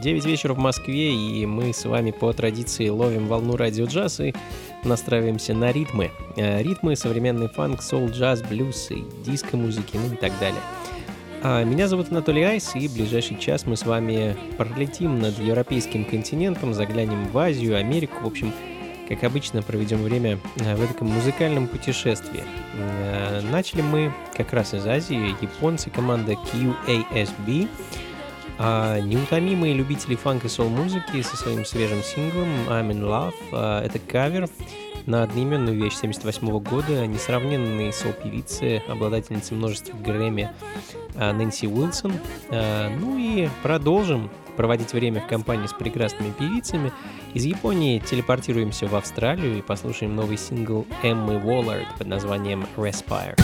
9 вечера в Москве, и мы с вами по традиции ловим волну радио джаз и настраиваемся на ритмы. Э, ритмы, современный фанк, соул, джаз, блюз и диско-музыки, ну и так далее. А меня зовут Анатолий Айс, и в ближайший час мы с вами пролетим над европейским континентом, заглянем в Азию, Америку, в общем, как обычно, проведем время э, в этом музыкальном путешествии. Э, начали мы как раз из Азии. Японцы, команда QASB. А неутомимые любители фанк и сол-музыки со своим свежим синглом I'm in Love. А, это кавер на одноименную вещь 78 года несравненной сол-певицы, обладательницы множества Грэмми а, Нэнси Уилсон. А, ну и продолжим проводить время в компании с прекрасными певицами. Из Японии телепортируемся в Австралию и послушаем новый сингл Эммы Уоллард под названием Respire.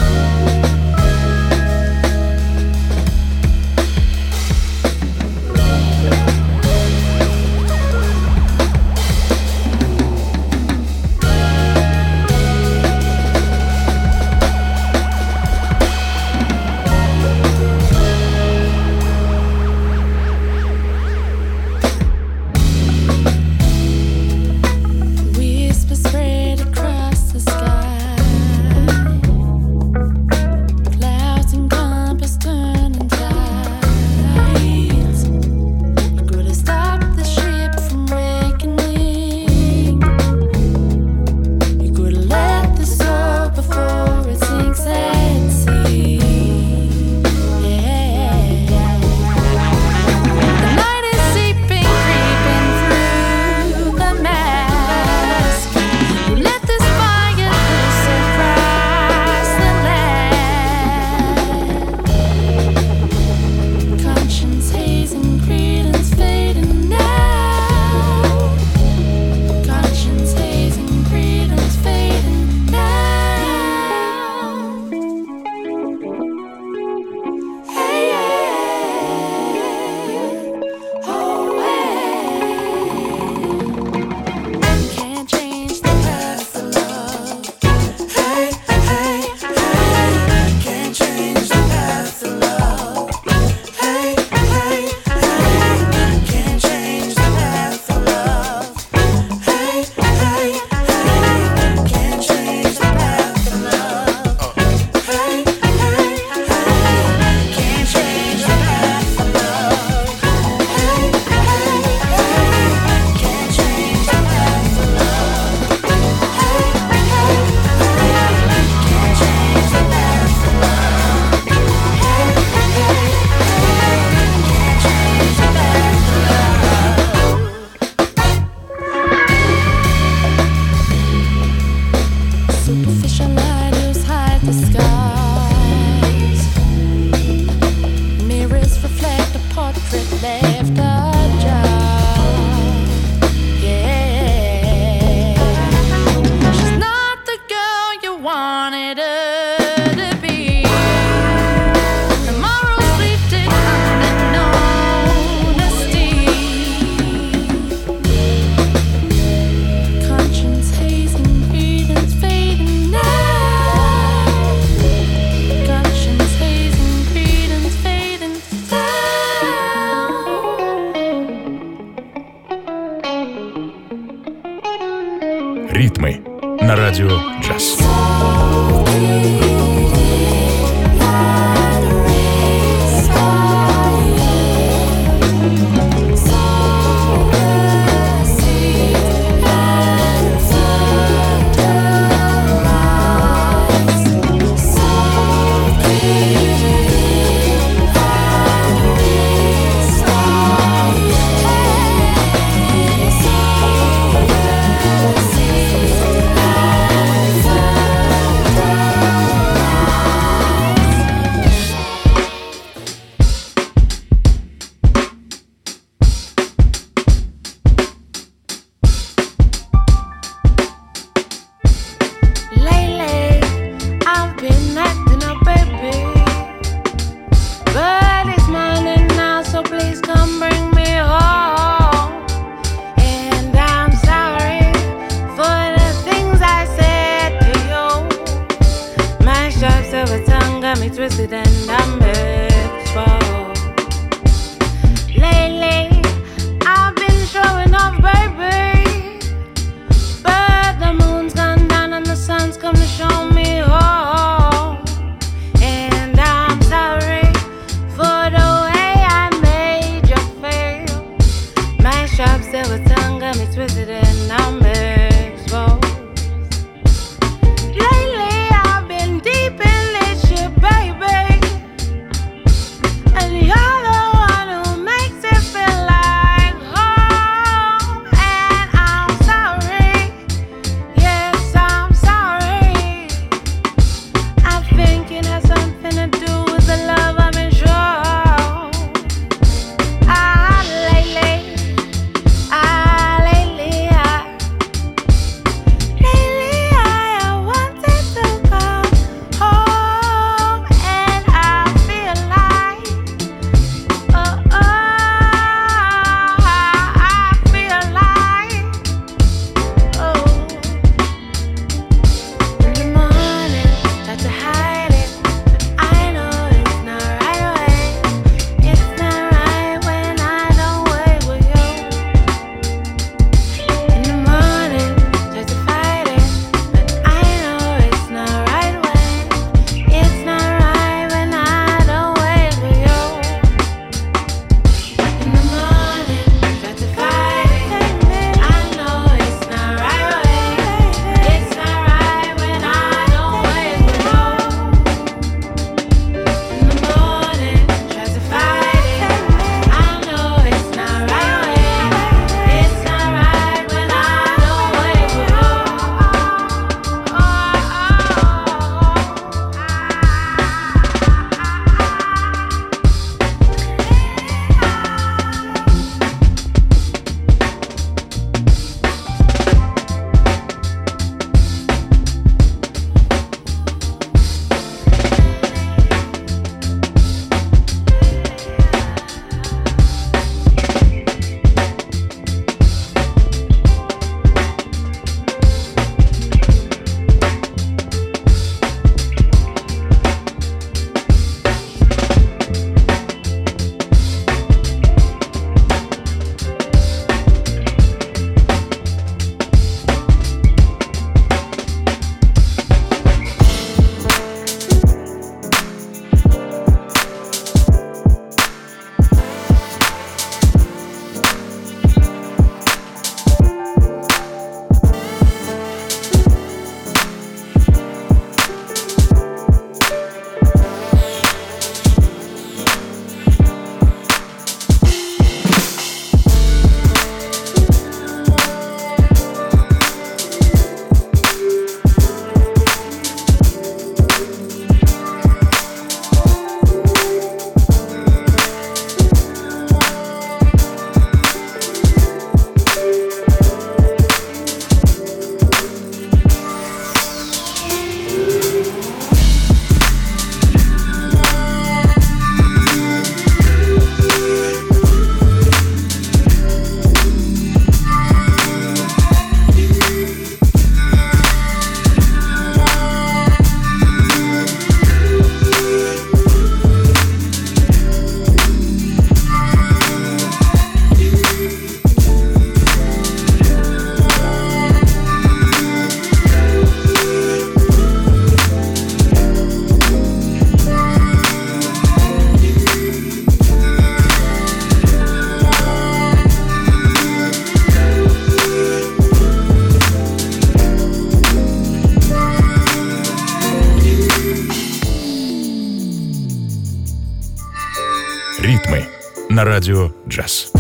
На радио джаз.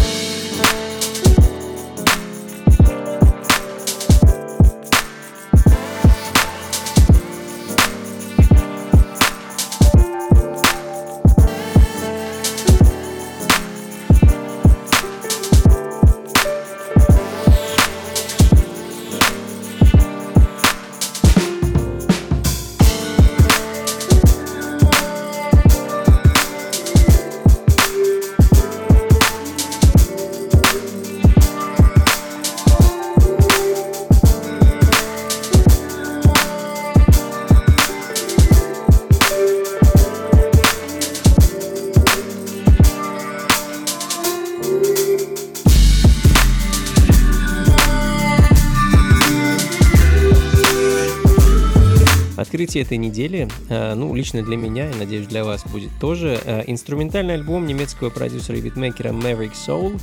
Открытие этой недели, э, ну, лично для меня, и надеюсь, для вас будет тоже, э, инструментальный альбом немецкого продюсера и битмейкера Maverick Soul.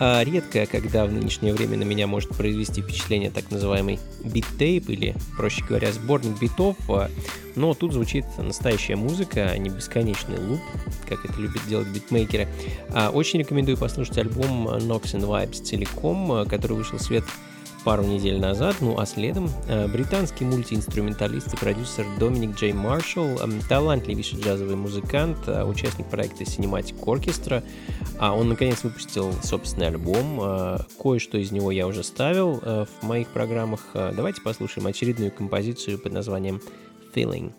Э, редко, когда в нынешнее время на меня может произвести впечатление так называемый beat tape, или, проще говоря, сборник битов, но тут звучит настоящая музыка, а не бесконечный loop, как это любят делать битмейкеры. Очень рекомендую послушать альбом Nox and Vibes целиком, который вышел в свет пару недель назад. Ну а следом э, британский мультиинструменталист и продюсер Доминик Джей Маршалл, э, талантливейший джазовый музыкант, э, участник проекта Cinematic Orchestra. А он наконец выпустил собственный альбом. Кое-что из него я уже ставил в моих программах. Давайте послушаем очередную композицию под названием Feeling.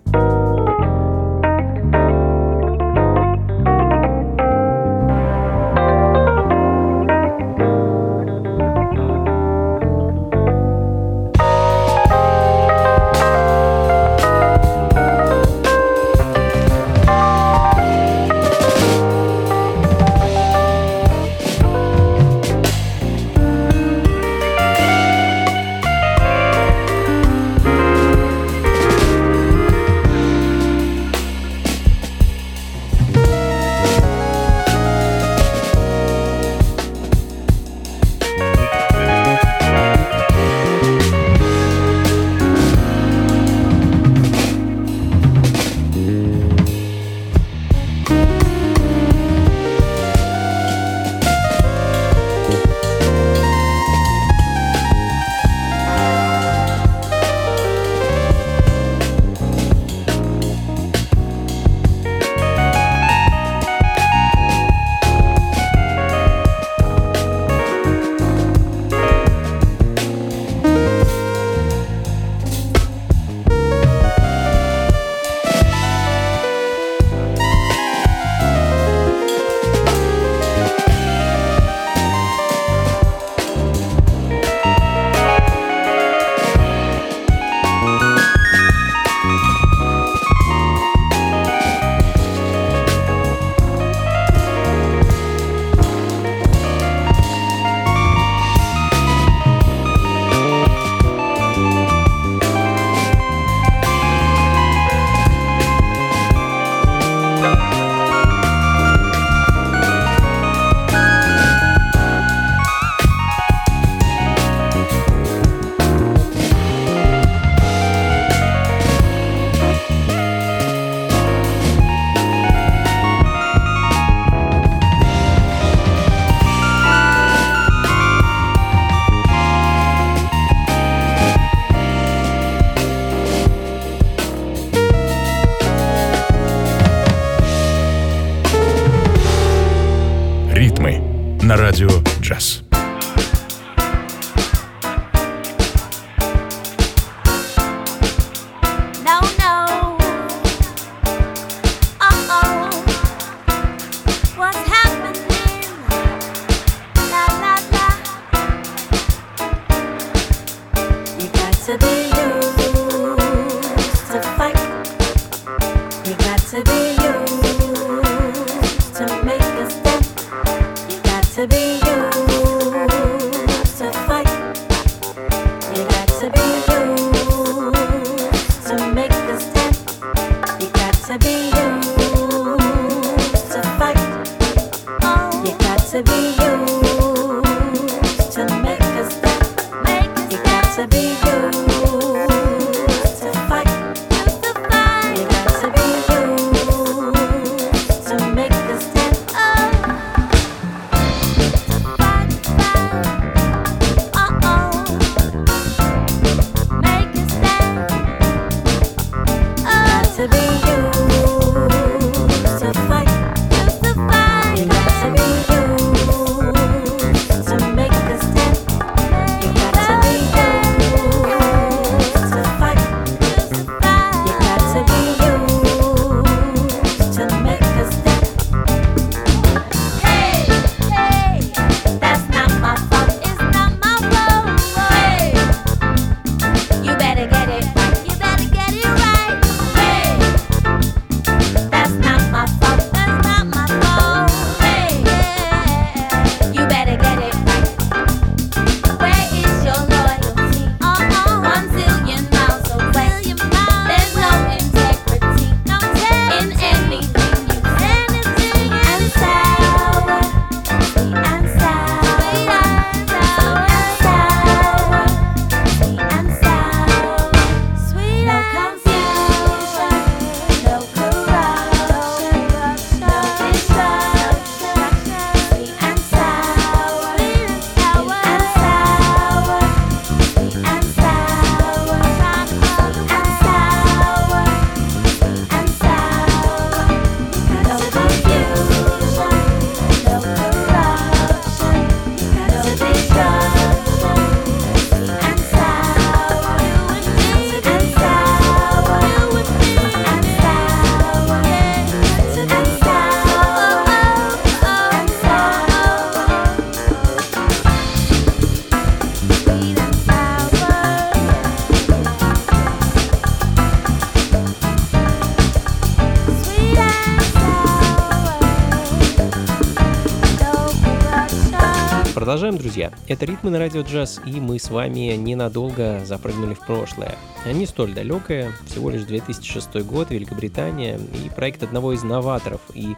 Продолжаем, друзья. Это «Ритмы на радио джаз», и мы с вами ненадолго запрыгнули в прошлое. Не столь далекое, всего лишь 2006 год, Великобритания, и проект одного из новаторов, и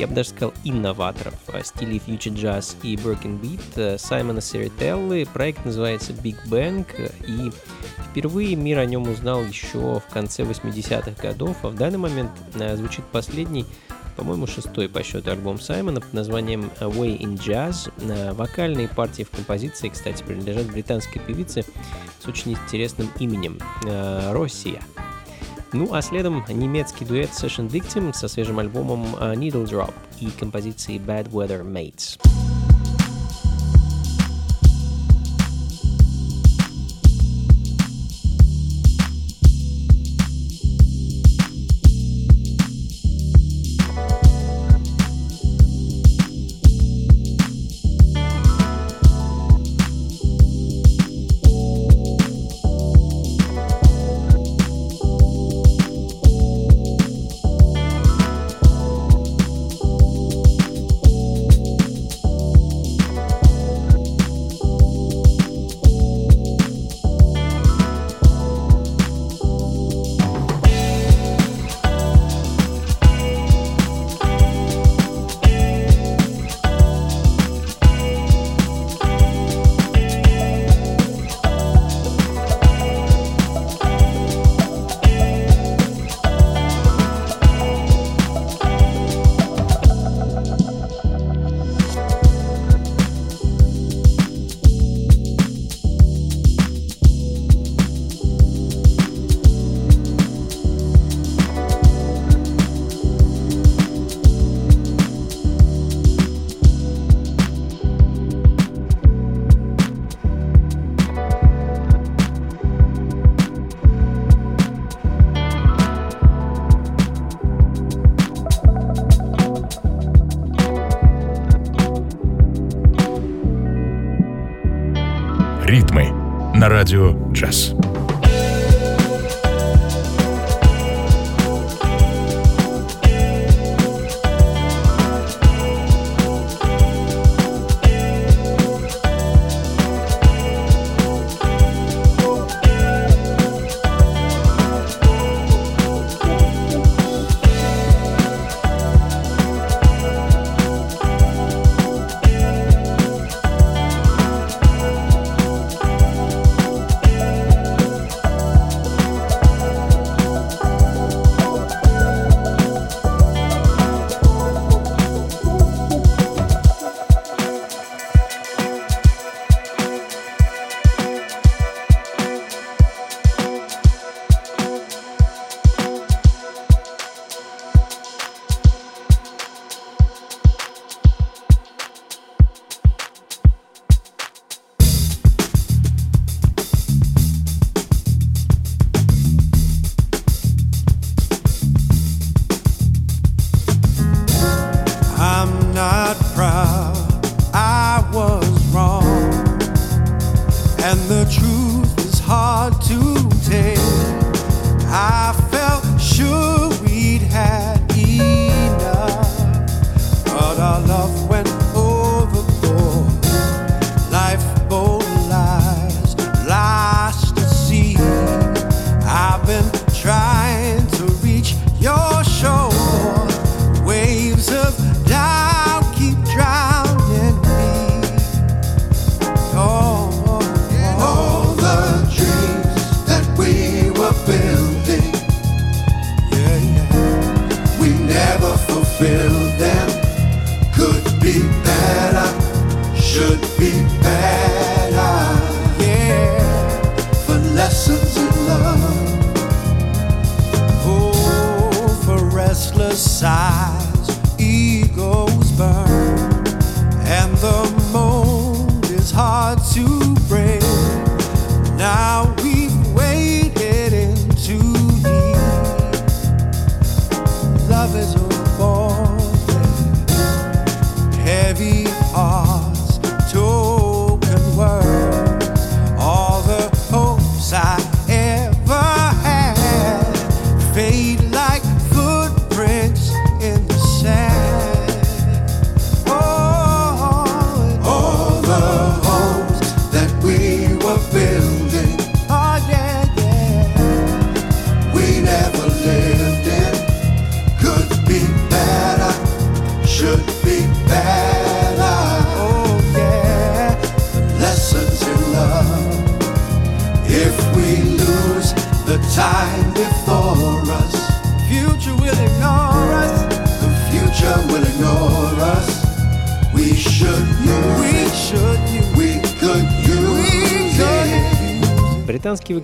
я бы даже сказал инноваторов стилей Future Jazz и Broken Beat э, Саймона Серителлы. Проект называется Big Bang, и впервые мир о нем узнал еще в конце 80-х годов, а в данный момент э, звучит последний по-моему, шестой по счету альбом Саймона под названием Way in Jazz. Э, вокальные партии в композиции, кстати, принадлежат британской певице с очень интересным именем э, Россия. Ну а следом немецкий дуэт Session Victim со свежим альбомом э, Needle Drop и композицией Bad Weather Mates.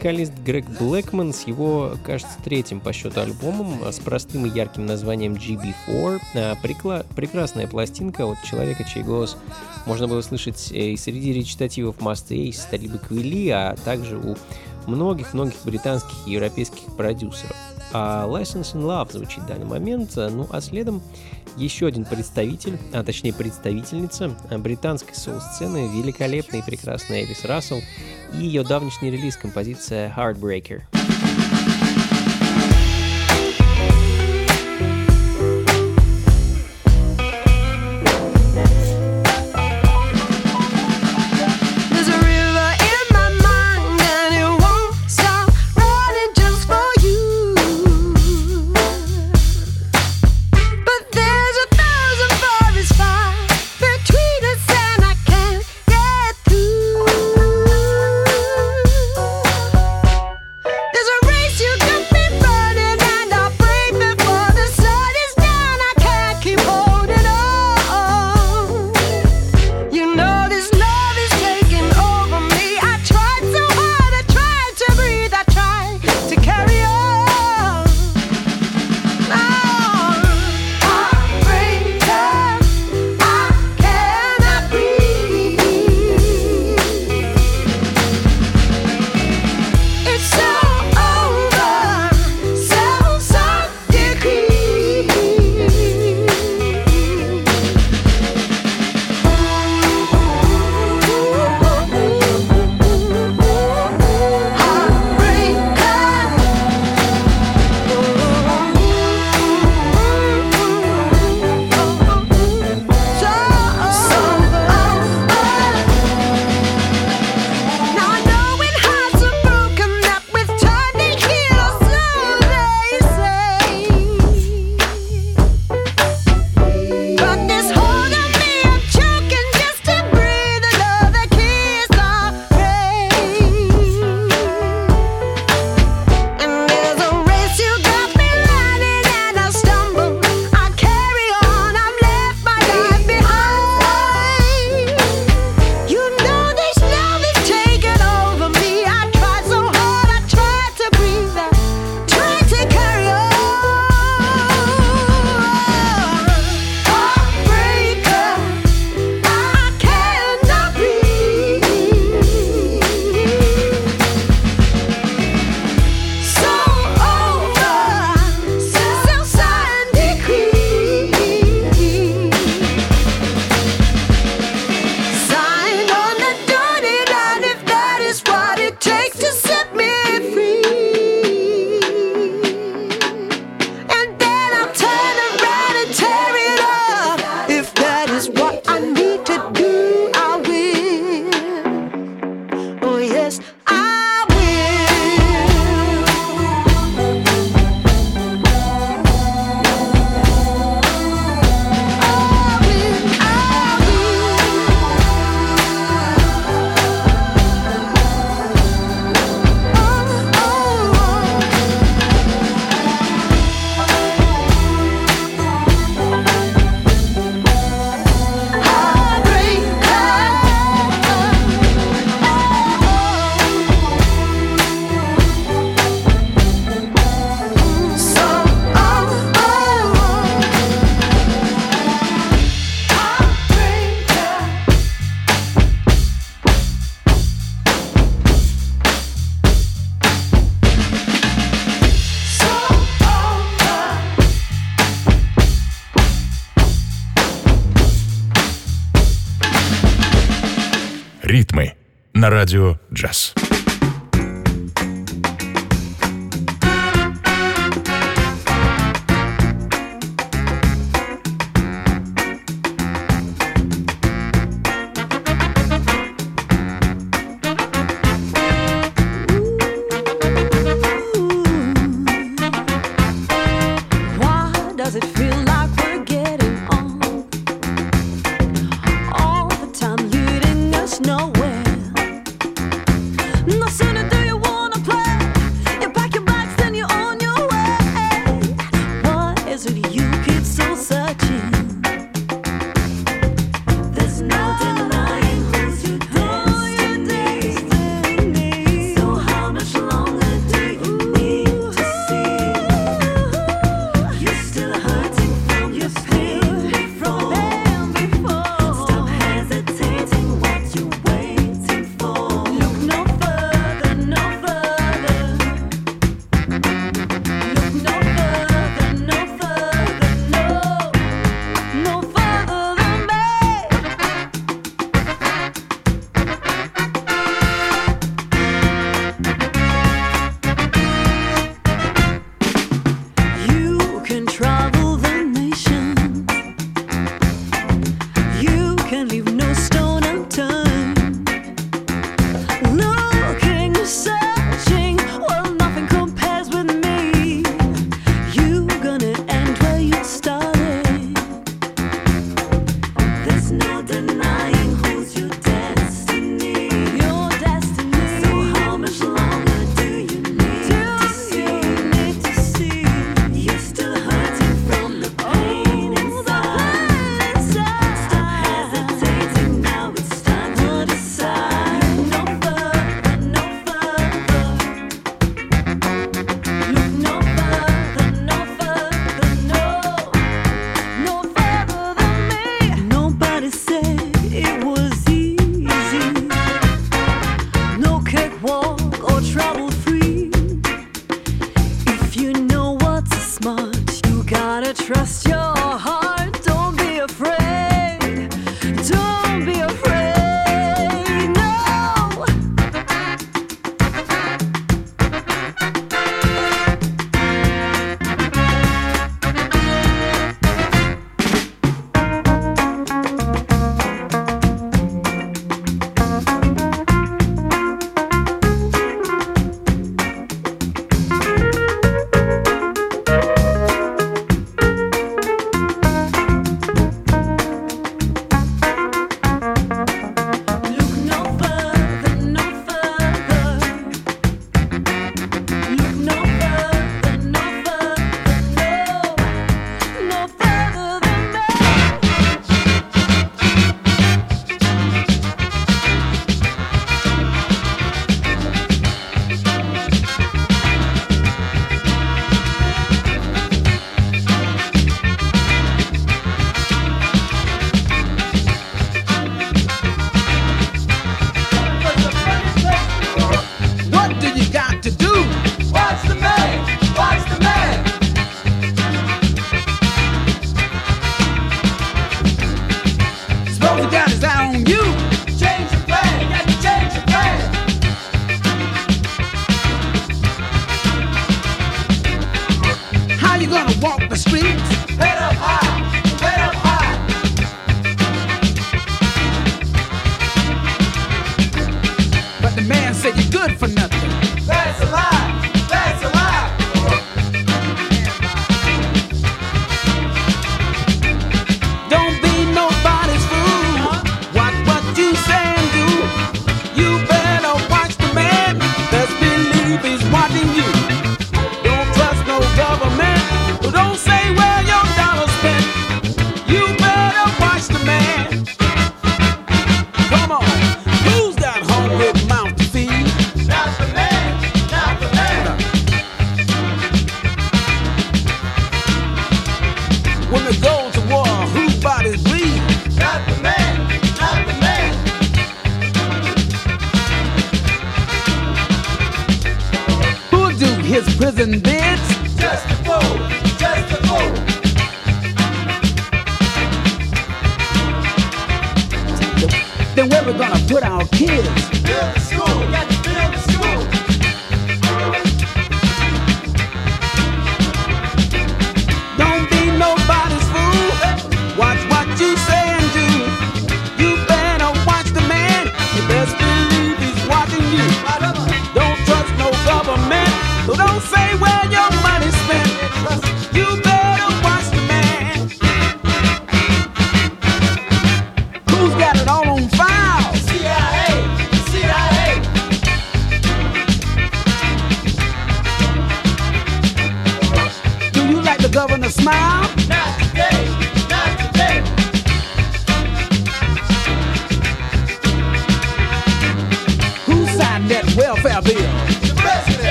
Вокалист Грег Блэкман с его, кажется, третьим по счету альбомом с простым и ярким названием GB4. А, прикла- прекрасная пластинка от человека, чей голос можно было слышать и среди речитативов Мастей, Талиба Квилли, а также у многих-многих британских и европейских продюсеров. А License in Love звучит в данный момент, ну а следом еще один представитель, а точнее представительница британской соул-сцены, великолепная и прекрасная Элис Рассел и ее давнишний релиз композиция Heartbreaker.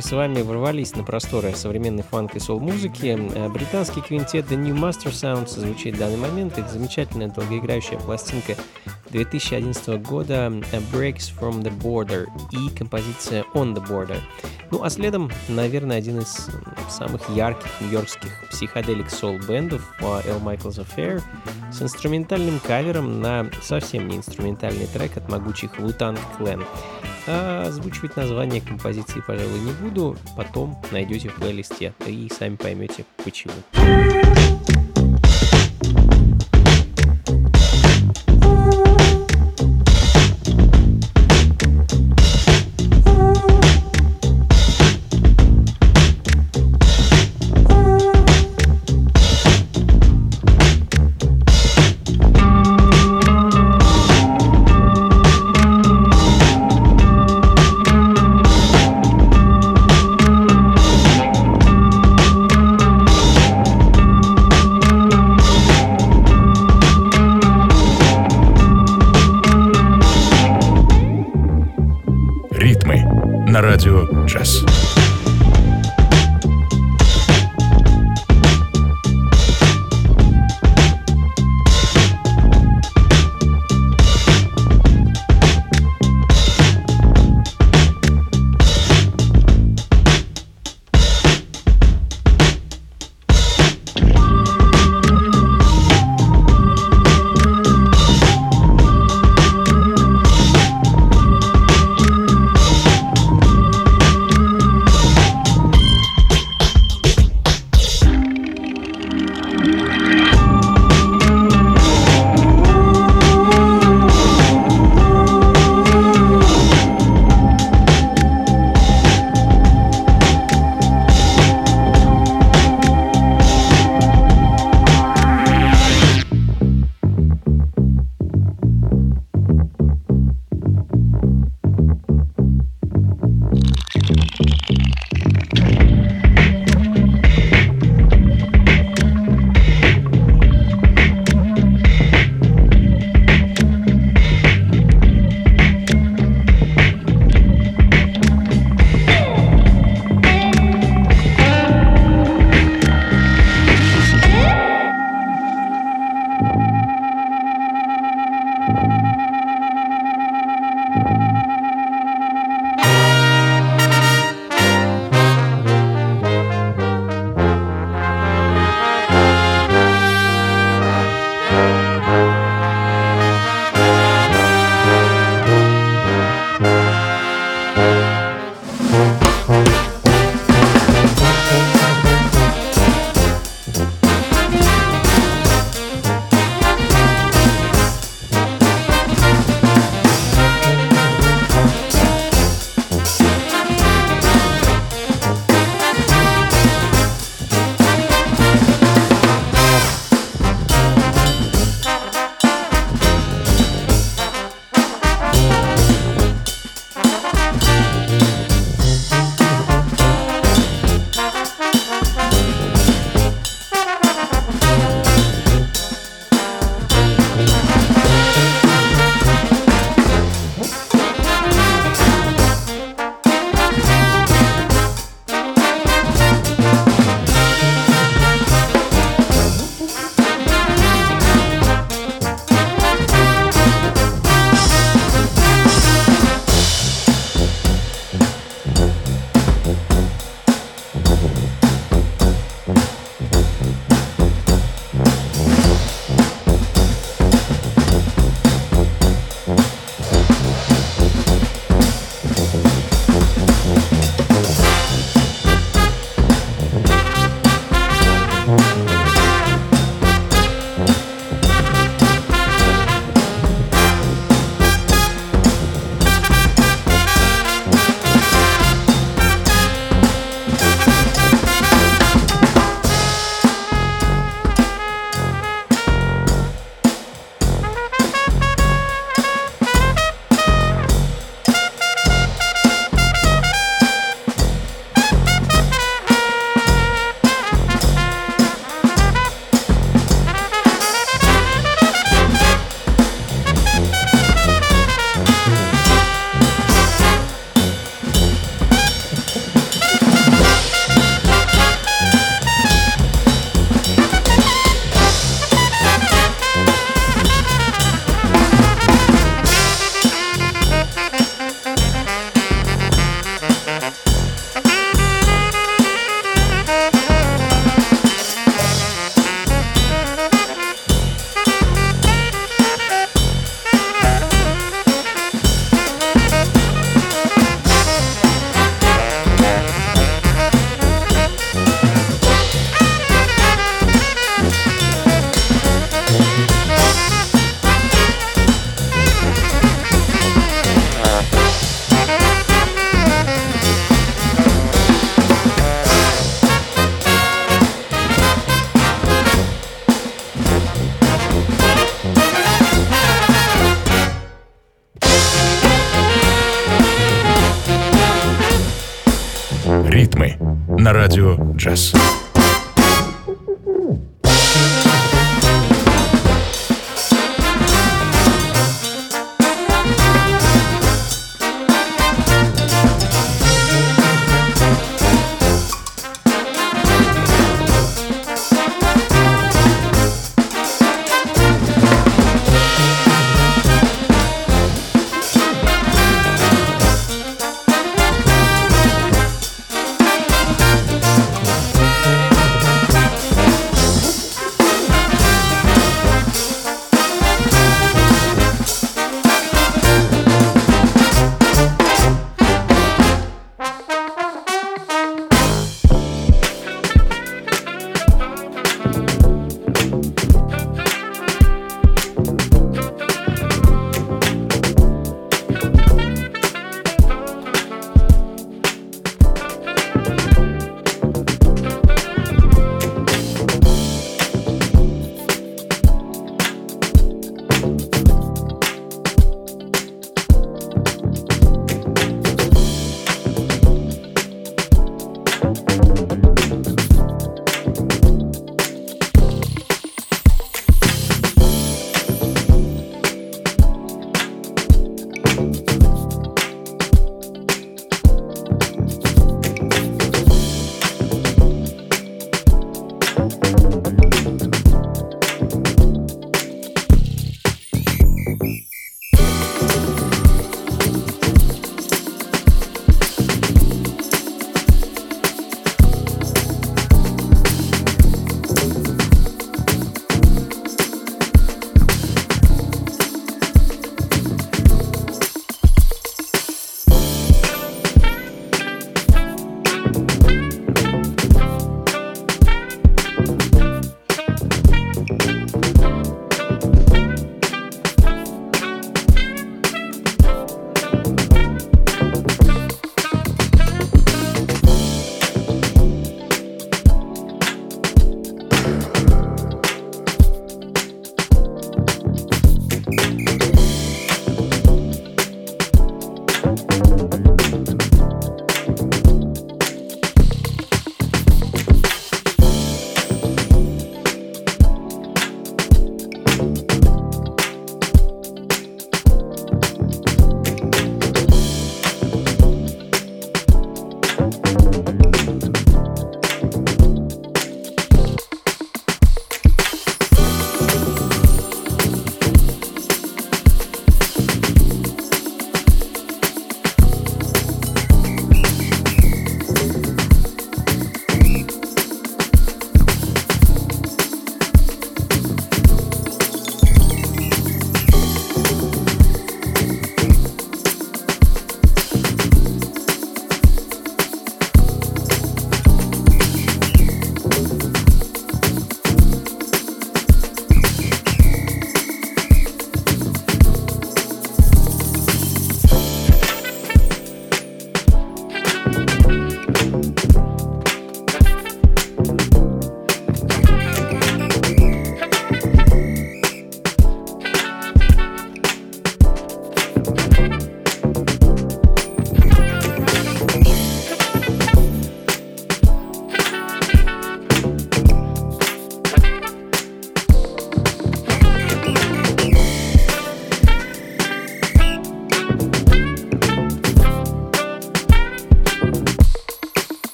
С вами ворвались на просторы современной фанк и сол-музыки. Э, британский квинтет The New Master Sounds звучит в данный момент. Это замечательная долгоиграющая пластинка 2011 года Breaks from the Border и композиция On the Border. Ну а следом, наверное, один из самых ярких нью-йоркских психоделик сол-бендов L. Michael's Affair с инструментальным кавером на совсем не инструментальный трек от могучих Wu-Tang Clan. А озвучивать название композиции, пожалуй, не буду. Потом найдете в плейлисте и сами поймете почему.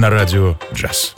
На радио «Джаз».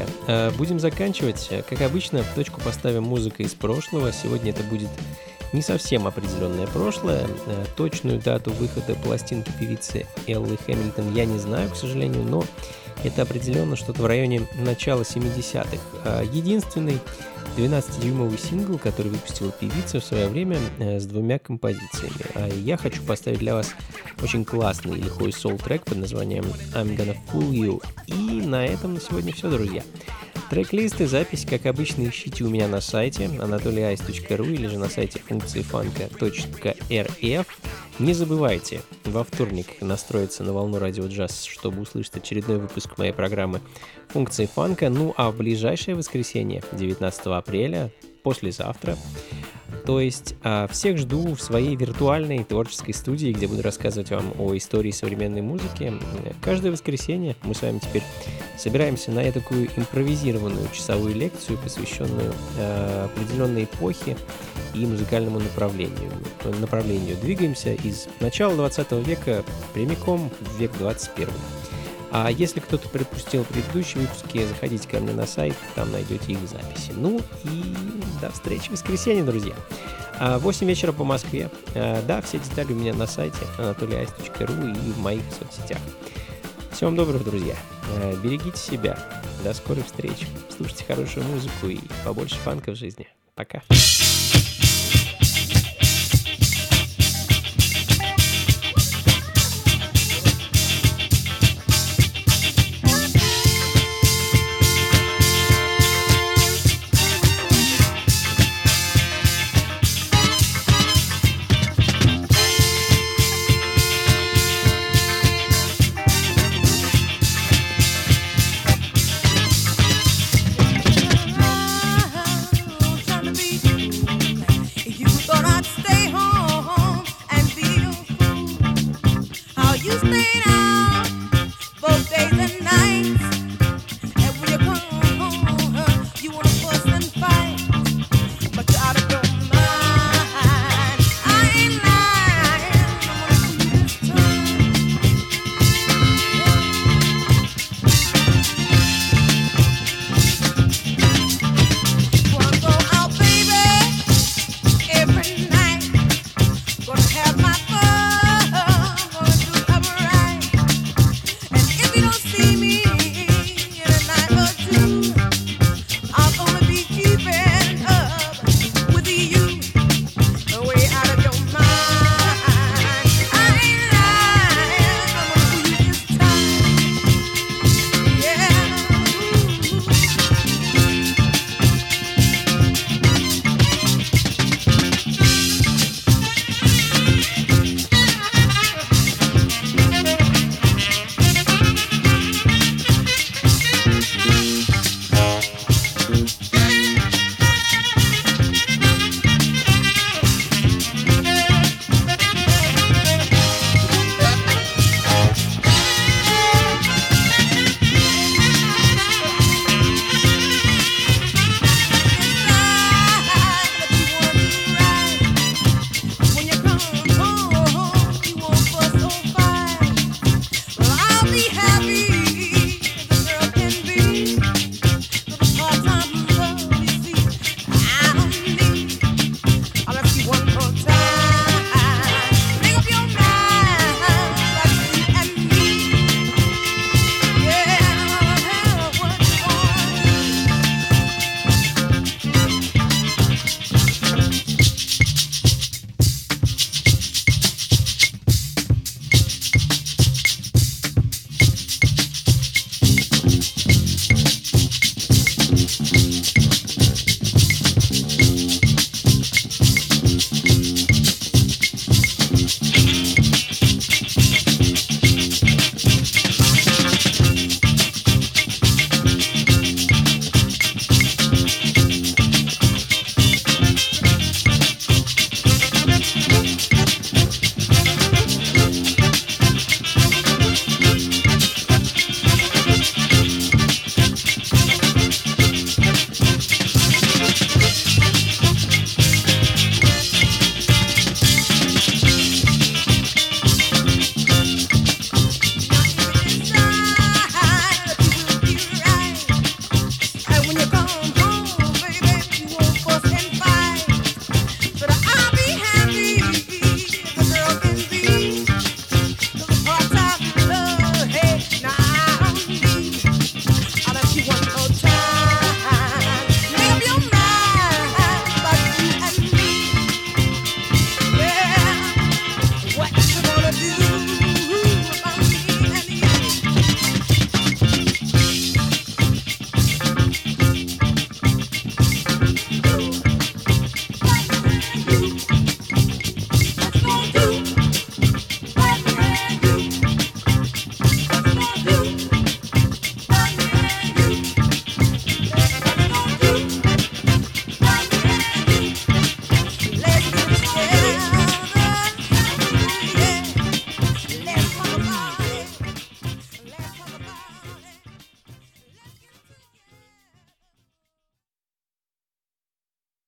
Друзья, э, будем заканчивать. Как обычно, точку поставим музыкой из прошлого. Сегодня это будет не совсем определенное прошлое. Э, точную дату выхода пластинки певицы Эллы Хэмилтон я не знаю, к сожалению, но это определенно что-то в районе начала 70-х. Э, единственный 12-дюймовый сингл, который выпустила певица в свое время э, с двумя композициями. А я хочу поставить для вас очень классный лихой сол-трек под названием I'm Gonna Fool You. И на этом на сегодня все, друзья. Трек-лист и запись, как обычно, ищите у меня на сайте anatolyice.ru или же на сайте функции фанка.рф. Не забывайте во вторник настроиться на волну радио джаз, чтобы услышать очередной выпуск моей программы функции фанка. Ну а в ближайшее воскресенье, 19 апреля, послезавтра, то есть а, всех жду в своей виртуальной творческой студии, где буду рассказывать вам о истории современной музыки. Каждое воскресенье мы с вами теперь собираемся на такую импровизированную часовую лекцию, посвященную а, определенной эпохе и музыкальному направлению. направлению. Двигаемся из начала 20 века прямиком в век 21. А если кто-то пропустил предыдущие выпуски, заходите ко мне на сайт, там найдете их записи. Ну и до встречи в воскресенье, друзья. 8 а, вечера по Москве. А, да, все детали у меня на сайте anatolyice.ru и в моих соцсетях. Всем доброго, друзья. А, берегите себя. До скорых встреч. Слушайте хорошую музыку и побольше фанка в жизни. Пока.